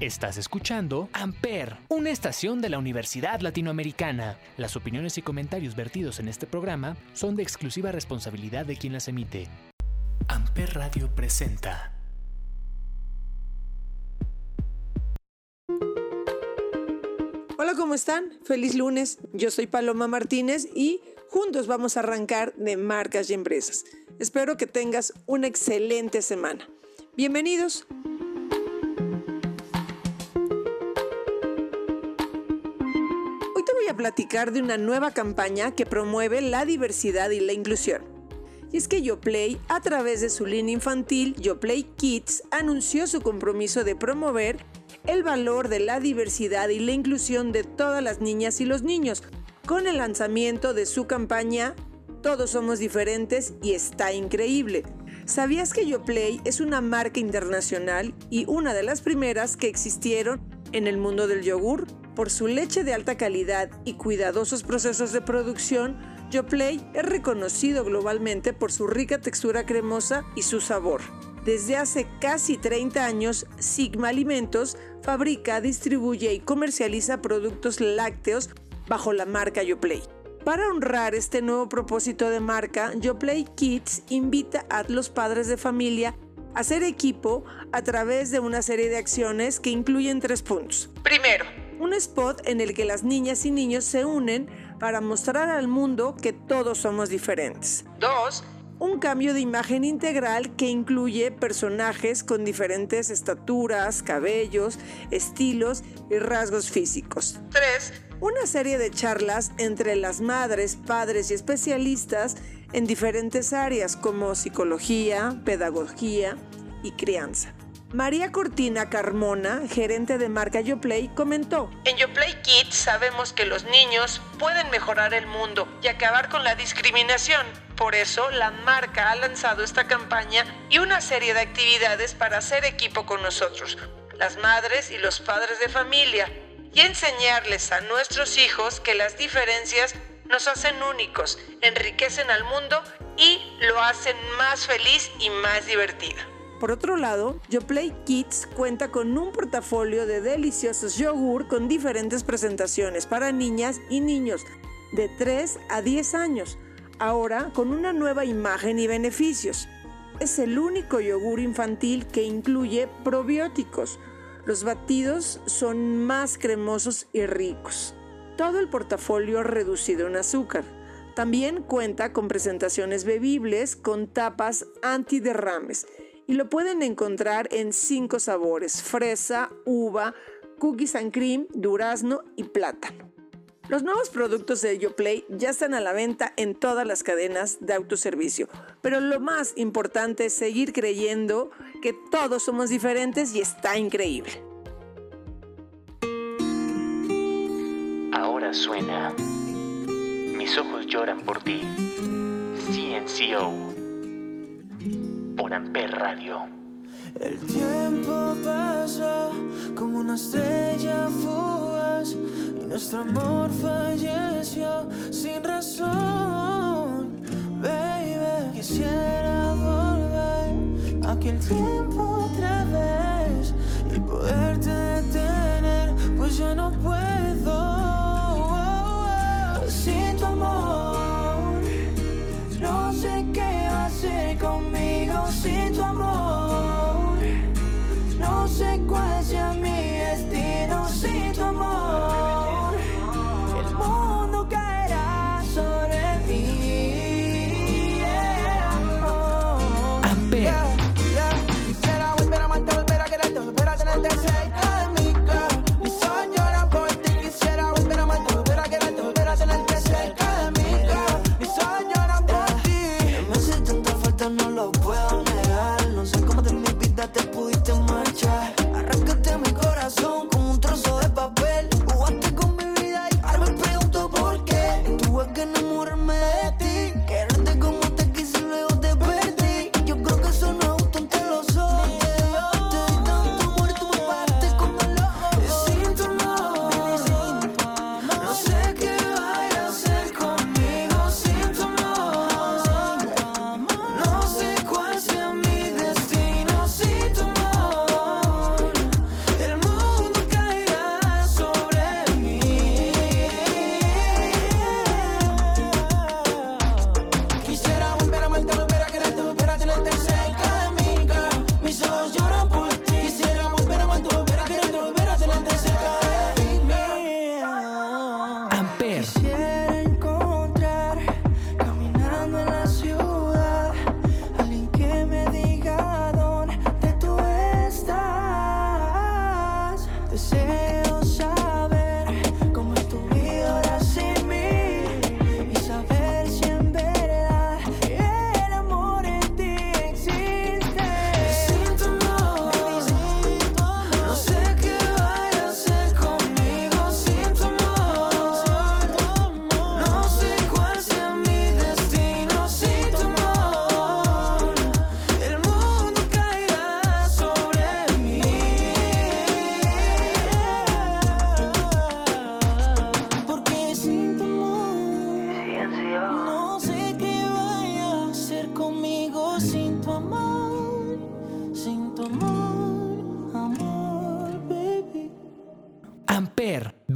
Estás escuchando Amper, una estación de la Universidad Latinoamericana. Las opiniones y comentarios vertidos en este programa son de exclusiva responsabilidad de quien las emite. Amper Radio presenta. Hola, ¿cómo están? Feliz lunes. Yo soy Paloma Martínez y juntos vamos a arrancar de marcas y empresas. Espero que tengas una excelente semana. Bienvenidos. Platicar de una nueva campaña que promueve la diversidad y la inclusión. Y es que YoPlay, a través de su línea infantil YoPlay Kids, anunció su compromiso de promover el valor de la diversidad y la inclusión de todas las niñas y los niños, con el lanzamiento de su campaña Todos somos diferentes y está increíble. ¿Sabías que YoPlay es una marca internacional y una de las primeras que existieron en el mundo del yogur? Por su leche de alta calidad y cuidadosos procesos de producción, YoPlay es reconocido globalmente por su rica textura cremosa y su sabor. Desde hace casi 30 años, Sigma Alimentos fabrica, distribuye y comercializa productos lácteos bajo la marca YoPlay. Para honrar este nuevo propósito de marca, YoPlay Kids invita a los padres de familia a hacer equipo a través de una serie de acciones que incluyen tres puntos. Primero, un spot en el que las niñas y niños se unen para mostrar al mundo que todos somos diferentes. 2. Un cambio de imagen integral que incluye personajes con diferentes estaturas, cabellos, estilos y rasgos físicos. 3. Una serie de charlas entre las madres, padres y especialistas en diferentes áreas como psicología, pedagogía y crianza. María Cortina Carmona, gerente de marca YoPlay, comentó: En YoPlay Kids sabemos que los niños pueden mejorar el mundo y acabar con la discriminación. Por eso, la marca ha lanzado esta campaña y una serie de actividades para hacer equipo con nosotros, las madres y los padres de familia, y enseñarles a nuestros hijos que las diferencias nos hacen únicos, enriquecen al mundo y lo hacen más feliz y más divertido. Por otro lado, YoPlay Kids cuenta con un portafolio de deliciosos yogur con diferentes presentaciones para niñas y niños de 3 a 10 años, ahora con una nueva imagen y beneficios. Es el único yogur infantil que incluye probióticos. Los batidos son más cremosos y ricos. Todo el portafolio reducido en azúcar. También cuenta con presentaciones bebibles con tapas antiderrames y lo pueden encontrar en cinco sabores, fresa, uva, cookies and cream, durazno y plátano. Los nuevos productos de YoPlay ya están a la venta en todas las cadenas de autoservicio, pero lo más importante es seguir creyendo que todos somos diferentes y está increíble. Ahora suena. Mis ojos lloran por ti. CNCO por Amper Radio. El tiempo pasa como una estrella fugaz y nuestro amor falleció sin razón. Baby, quisiera volver a aquel tiempo otra vez y poderte detener, pues ya no puedo.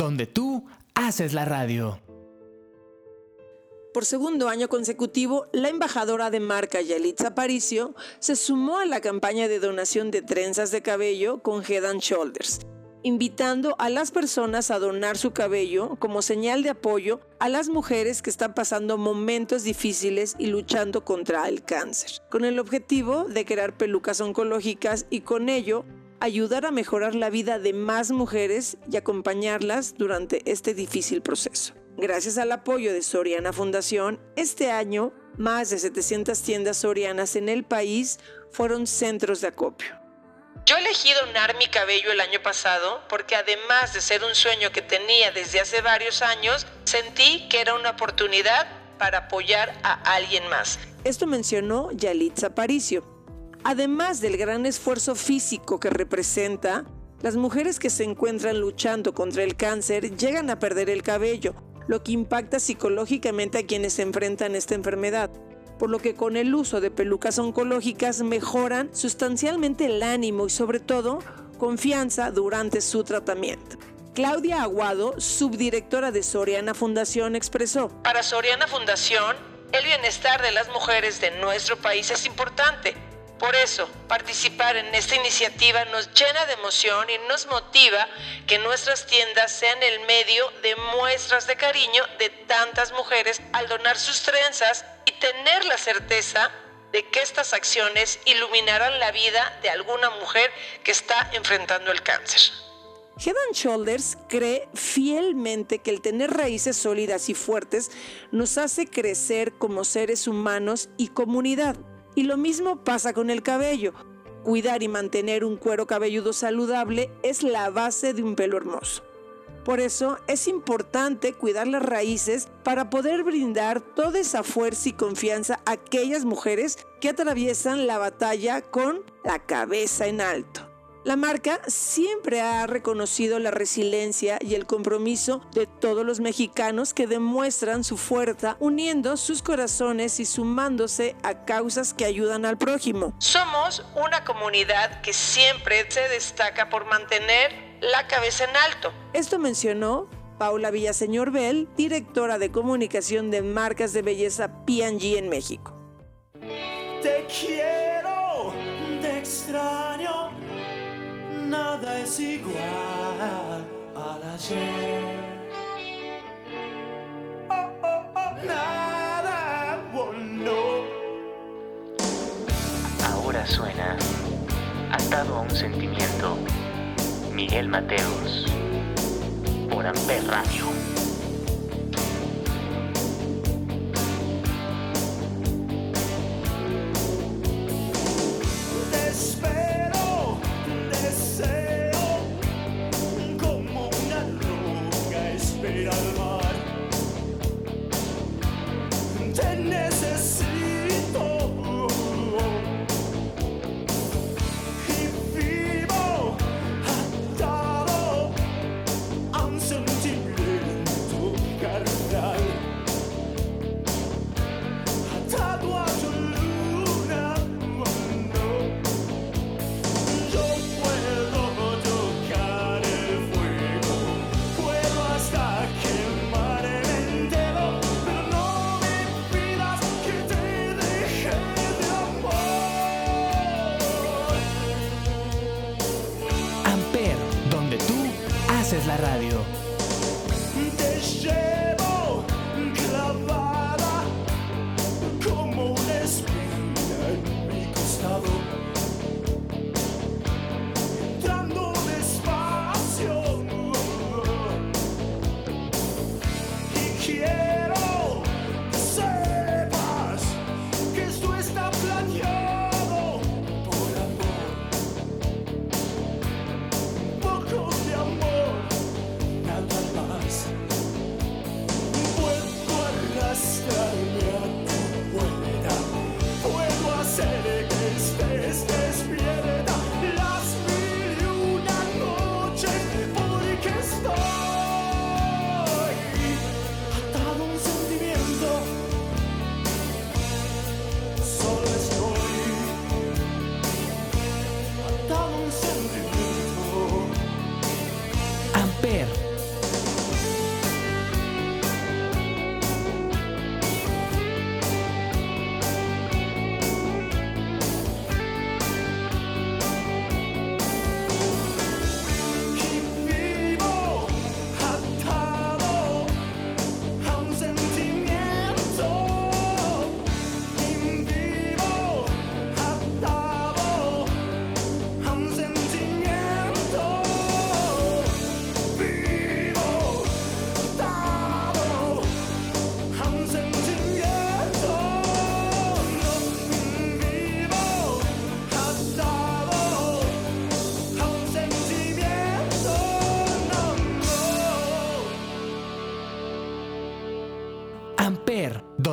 Donde tú haces la radio. Por segundo año consecutivo, la embajadora de marca Yalitza Aparicio se sumó a la campaña de donación de trenzas de cabello con Head and Shoulders, invitando a las personas a donar su cabello como señal de apoyo a las mujeres que están pasando momentos difíciles y luchando contra el cáncer, con el objetivo de crear pelucas oncológicas y con ello ayudar a mejorar la vida de más mujeres y acompañarlas durante este difícil proceso. Gracias al apoyo de Soriana Fundación, este año más de 700 tiendas sorianas en el país fueron centros de acopio. Yo elegí donar mi cabello el año pasado porque además de ser un sueño que tenía desde hace varios años, sentí que era una oportunidad para apoyar a alguien más. Esto mencionó Yalitza Aparicio. Además del gran esfuerzo físico que representa, las mujeres que se encuentran luchando contra el cáncer llegan a perder el cabello, lo que impacta psicológicamente a quienes enfrentan esta enfermedad, por lo que con el uso de pelucas oncológicas mejoran sustancialmente el ánimo y sobre todo confianza durante su tratamiento. Claudia Aguado, subdirectora de Soriana Fundación, expresó, Para Soriana Fundación, el bienestar de las mujeres de nuestro país es importante. Por eso, participar en esta iniciativa nos llena de emoción y nos motiva que nuestras tiendas sean el medio de muestras de cariño de tantas mujeres al donar sus trenzas y tener la certeza de que estas acciones iluminarán la vida de alguna mujer que está enfrentando el cáncer. Head and Shoulders cree fielmente que el tener raíces sólidas y fuertes nos hace crecer como seres humanos y comunidad. Y lo mismo pasa con el cabello. Cuidar y mantener un cuero cabelludo saludable es la base de un pelo hermoso. Por eso es importante cuidar las raíces para poder brindar toda esa fuerza y confianza a aquellas mujeres que atraviesan la batalla con la cabeza en alto. La marca siempre ha reconocido la resiliencia y el compromiso de todos los mexicanos que demuestran su fuerza uniendo sus corazones y sumándose a causas que ayudan al prójimo. Somos una comunidad que siempre se destaca por mantener la cabeza en alto. Esto mencionó Paula Villaseñor Bell, directora de comunicación de marcas de belleza P&G en México. Te quiero, te extraño, nada es igual al ayer. Ahora suena Atado a un sentimiento. Miguel Mateos. Por Amper Radio. Mira el mar.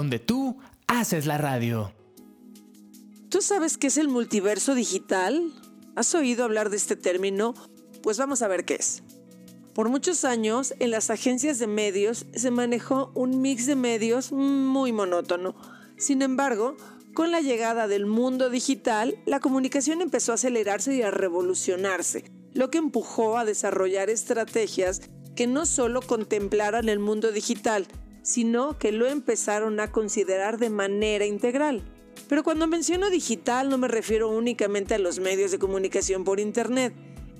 Donde tú haces la radio. ¿Tú sabes qué es el multiverso digital? ¿Has oído hablar de este término? Pues vamos a ver qué es. Por muchos años, en las agencias de medios se manejó un mix de medios muy monótono. Sin embargo, con la llegada del mundo digital, la comunicación empezó a acelerarse y a revolucionarse, lo que empujó a desarrollar estrategias que no solo contemplaran el mundo digital, sino que lo empezaron a considerar de manera integral. Pero cuando menciono digital no me refiero únicamente a los medios de comunicación por Internet.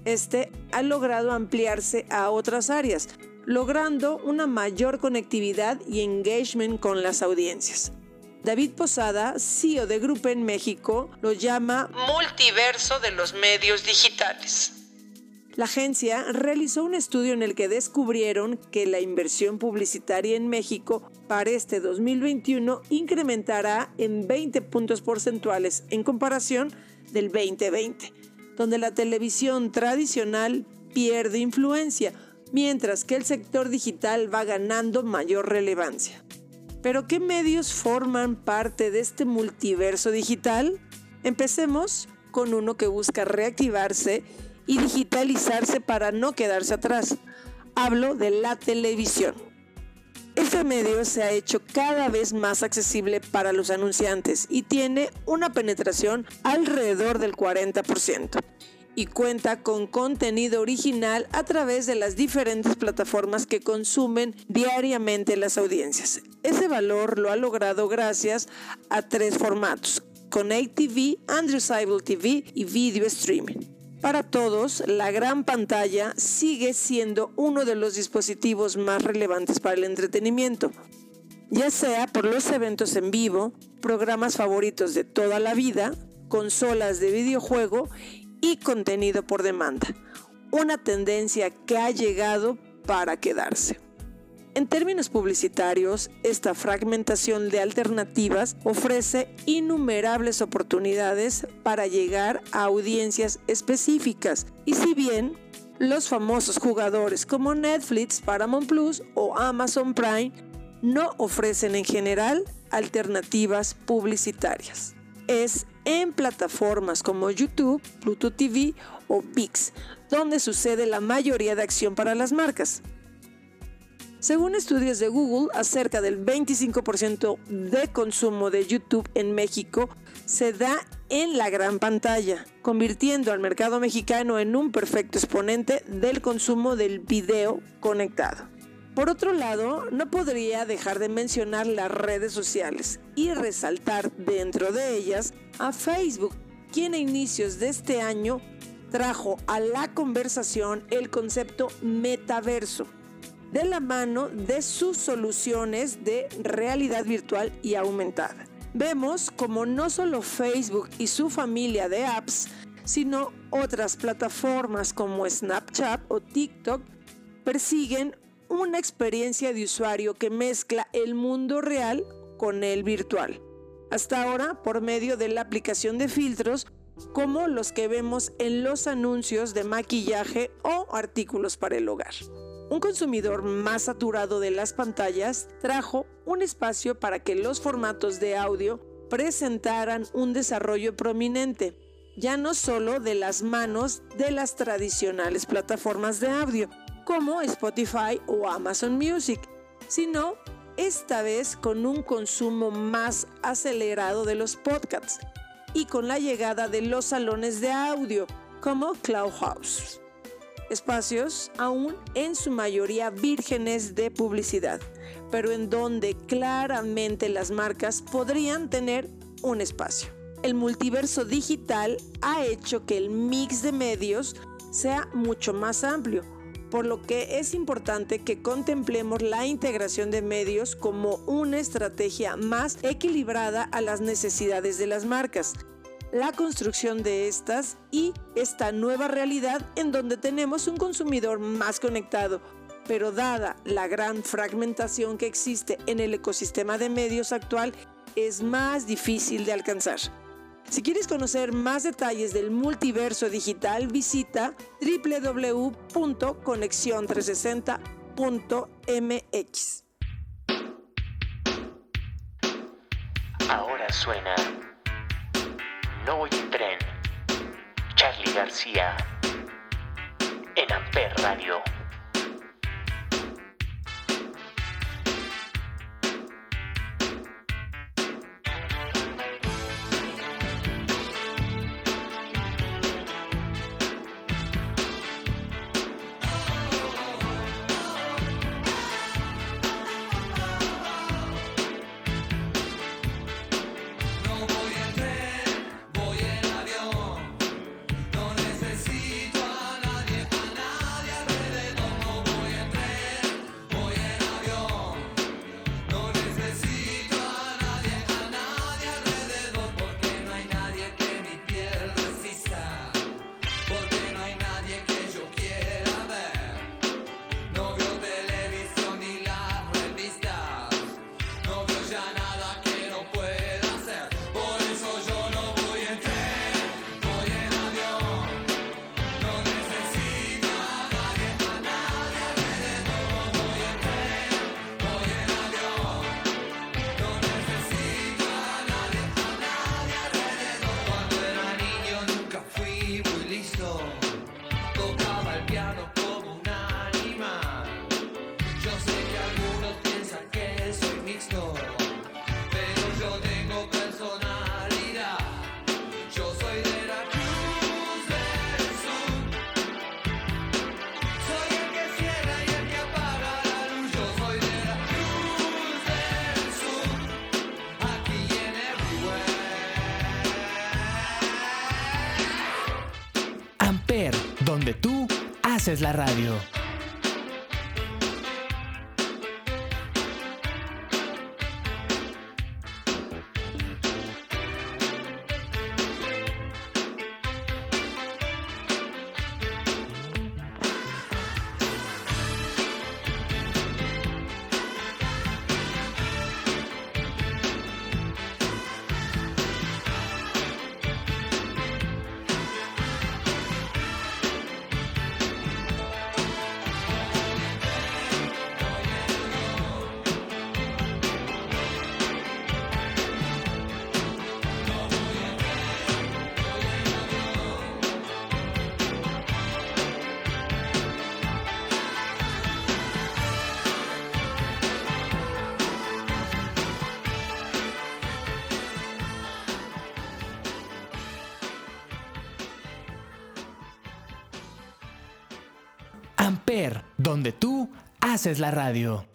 Este ha logrado ampliarse a otras áreas, logrando una mayor conectividad y engagement con las audiencias. David Posada, CEO de Grupo en México, lo llama multiverso de los medios digitales. La agencia realizó un estudio en el que descubrieron que la inversión publicitaria en México para este 2021 incrementará en 20 puntos porcentuales en comparación del 2020, donde la televisión tradicional pierde influencia, mientras que el sector digital va ganando mayor relevancia. Pero ¿qué medios forman parte de este multiverso digital? Empecemos con uno que busca reactivarse y digitalizarse para no quedarse atrás. Hablo de la televisión. Este medio se ha hecho cada vez más accesible para los anunciantes y tiene una penetración alrededor del 40% y cuenta con contenido original a través de las diferentes plataformas que consumen diariamente las audiencias. Ese valor lo ha logrado gracias a tres formatos, Connect TV, Andrewsable TV y Video Streaming. Para todos, la gran pantalla sigue siendo uno de los dispositivos más relevantes para el entretenimiento, ya sea por los eventos en vivo, programas favoritos de toda la vida, consolas de videojuego y contenido por demanda. Una tendencia que ha llegado para quedarse. En términos publicitarios, esta fragmentación de alternativas ofrece innumerables oportunidades para llegar a audiencias específicas. Y si bien los famosos jugadores como Netflix, Paramount Plus o Amazon Prime no ofrecen en general alternativas publicitarias. Es en plataformas como YouTube, Pluto TV o VIX, donde sucede la mayoría de acción para las marcas. Según estudios de Google, acerca del 25% de consumo de YouTube en México se da en la gran pantalla, convirtiendo al mercado mexicano en un perfecto exponente del consumo del video conectado. Por otro lado, no podría dejar de mencionar las redes sociales y resaltar dentro de ellas a Facebook, quien a inicios de este año trajo a la conversación el concepto metaverso de la mano de sus soluciones de realidad virtual y aumentada. Vemos como no solo Facebook y su familia de apps, sino otras plataformas como Snapchat o TikTok persiguen una experiencia de usuario que mezcla el mundo real con el virtual. Hasta ahora por medio de la aplicación de filtros como los que vemos en los anuncios de maquillaje o artículos para el hogar. Un consumidor más saturado de las pantallas trajo un espacio para que los formatos de audio presentaran un desarrollo prominente, ya no solo de las manos de las tradicionales plataformas de audio, como Spotify o Amazon Music, sino esta vez con un consumo más acelerado de los podcasts y con la llegada de los salones de audio, como Clubhouse. Espacios aún en su mayoría vírgenes de publicidad, pero en donde claramente las marcas podrían tener un espacio. El multiverso digital ha hecho que el mix de medios sea mucho más amplio, por lo que es importante que contemplemos la integración de medios como una estrategia más equilibrada a las necesidades de las marcas, la construcción de estas y esta nueva realidad en donde tenemos un consumidor más conectado, pero dada la gran fragmentación que existe en el ecosistema de medios actual, es más difícil de alcanzar. Si quieres conocer más detalles del multiverso digital, visita www.conexion360.mx. Ahora suena No voy en tren. Charlie García en Amper Radio. Haces la radio. Amper, donde tú haces la radio.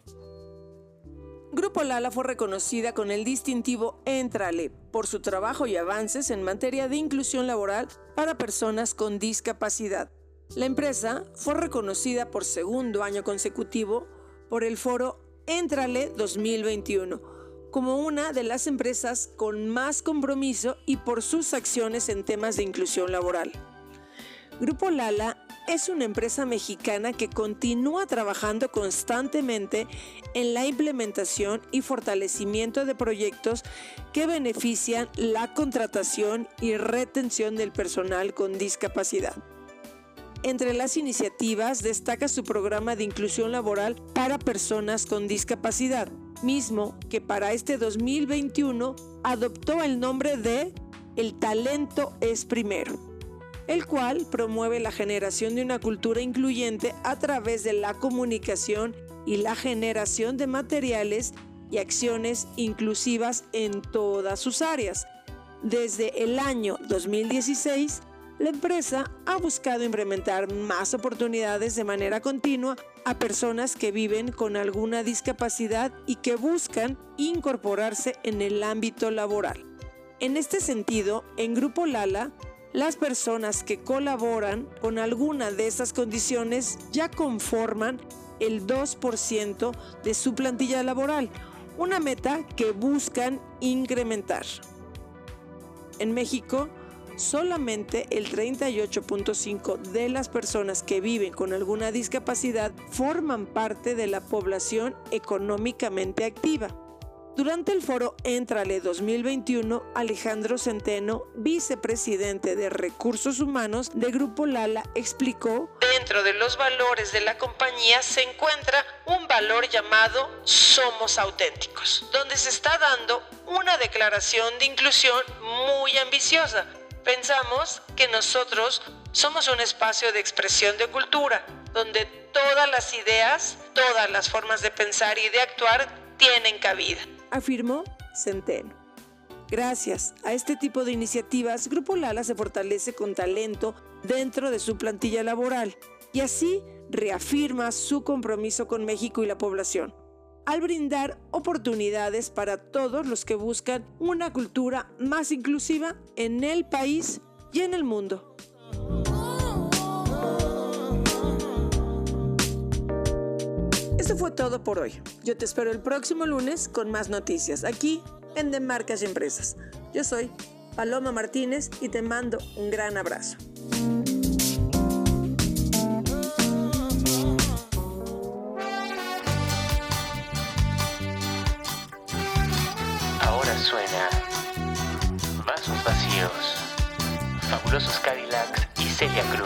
Grupo Lala fue reconocida con el distintivo Entrale por su trabajo y avances en materia de inclusión laboral para personas con discapacidad. La empresa fue reconocida por segundo año consecutivo por el foro Entrale 2021 como una de las empresas con más compromiso y por sus acciones en temas de inclusión laboral. Grupo Lala es una empresa mexicana que continúa trabajando constantemente en la implementación y fortalecimiento de proyectos que benefician la contratación y retención del personal con discapacidad. Entre las iniciativas destaca su programa de inclusión laboral para personas con discapacidad, mismo que para este 2021 adoptó el nombre de El talento es primero el cual promueve la generación de una cultura incluyente a través de la comunicación y la generación de materiales y acciones inclusivas en todas sus áreas. Desde el año 2016 la empresa ha buscado implementar más oportunidades de manera continua a personas que viven con alguna discapacidad y que buscan incorporarse en el ámbito laboral. En este sentido, en Grupo Lala, las personas que colaboran con alguna de estas condiciones ya conforman el 2% de su plantilla laboral, una meta que buscan incrementar. En México, solamente el 38.5 de las personas que viven con alguna discapacidad forman parte de la población económicamente activa. Durante el foro Entrale 2021, Alejandro Centeno, vicepresidente de Recursos Humanos de Grupo Lala, explicó, dentro de los valores de la compañía se encuentra un valor llamado Somos auténticos, donde se está dando una declaración de inclusión muy ambiciosa. Pensamos que nosotros somos un espacio de expresión de cultura, donde todas las ideas, todas las formas de pensar y de actuar tienen cabida afirmó Centeno. Gracias a este tipo de iniciativas, Grupo Lala se fortalece con talento dentro de su plantilla laboral y así reafirma su compromiso con México y la población, al brindar oportunidades para todos los que buscan una cultura más inclusiva en el país y en el mundo. Esto fue todo por hoy. Yo te espero el próximo lunes con más noticias aquí en De Marcas y Empresas. Yo soy Paloma Martínez y te mando un gran abrazo. Ahora suena Vasos Vacíos, Fabulosos Cadillacs y Celia Cruz.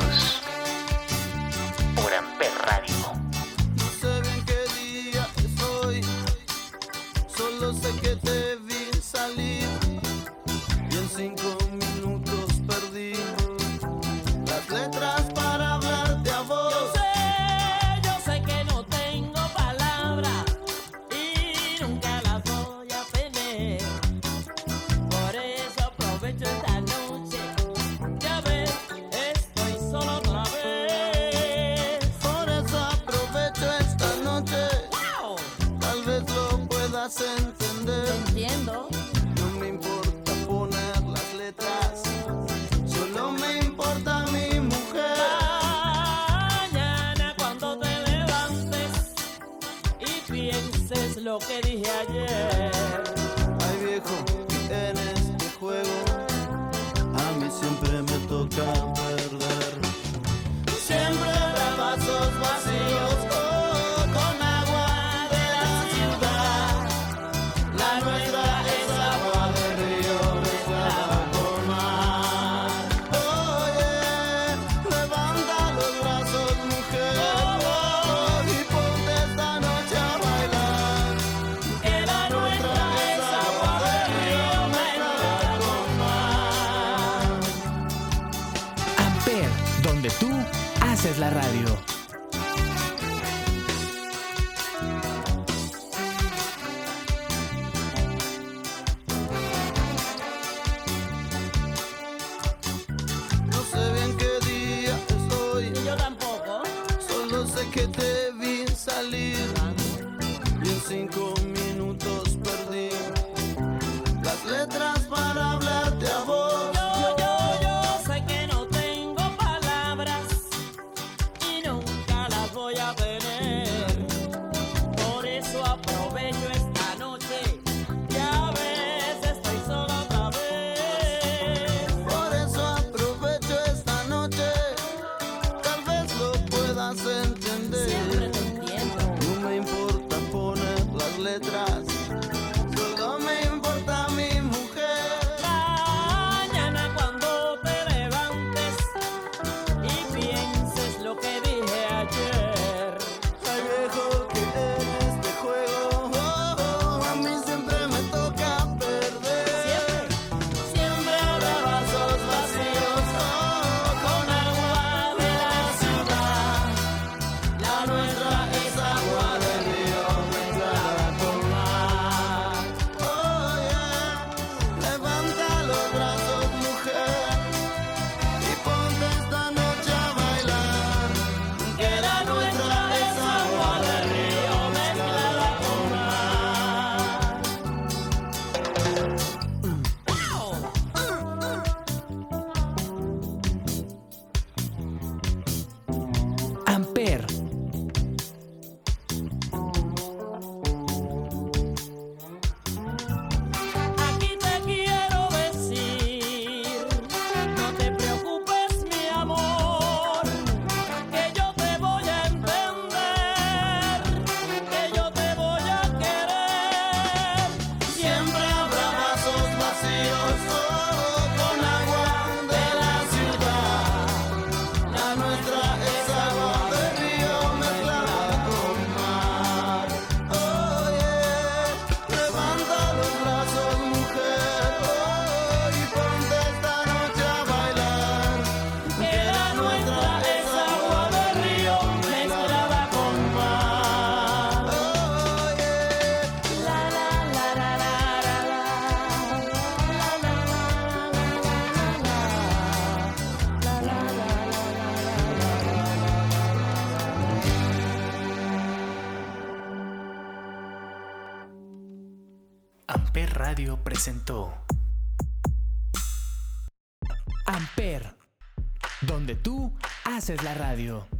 Radio.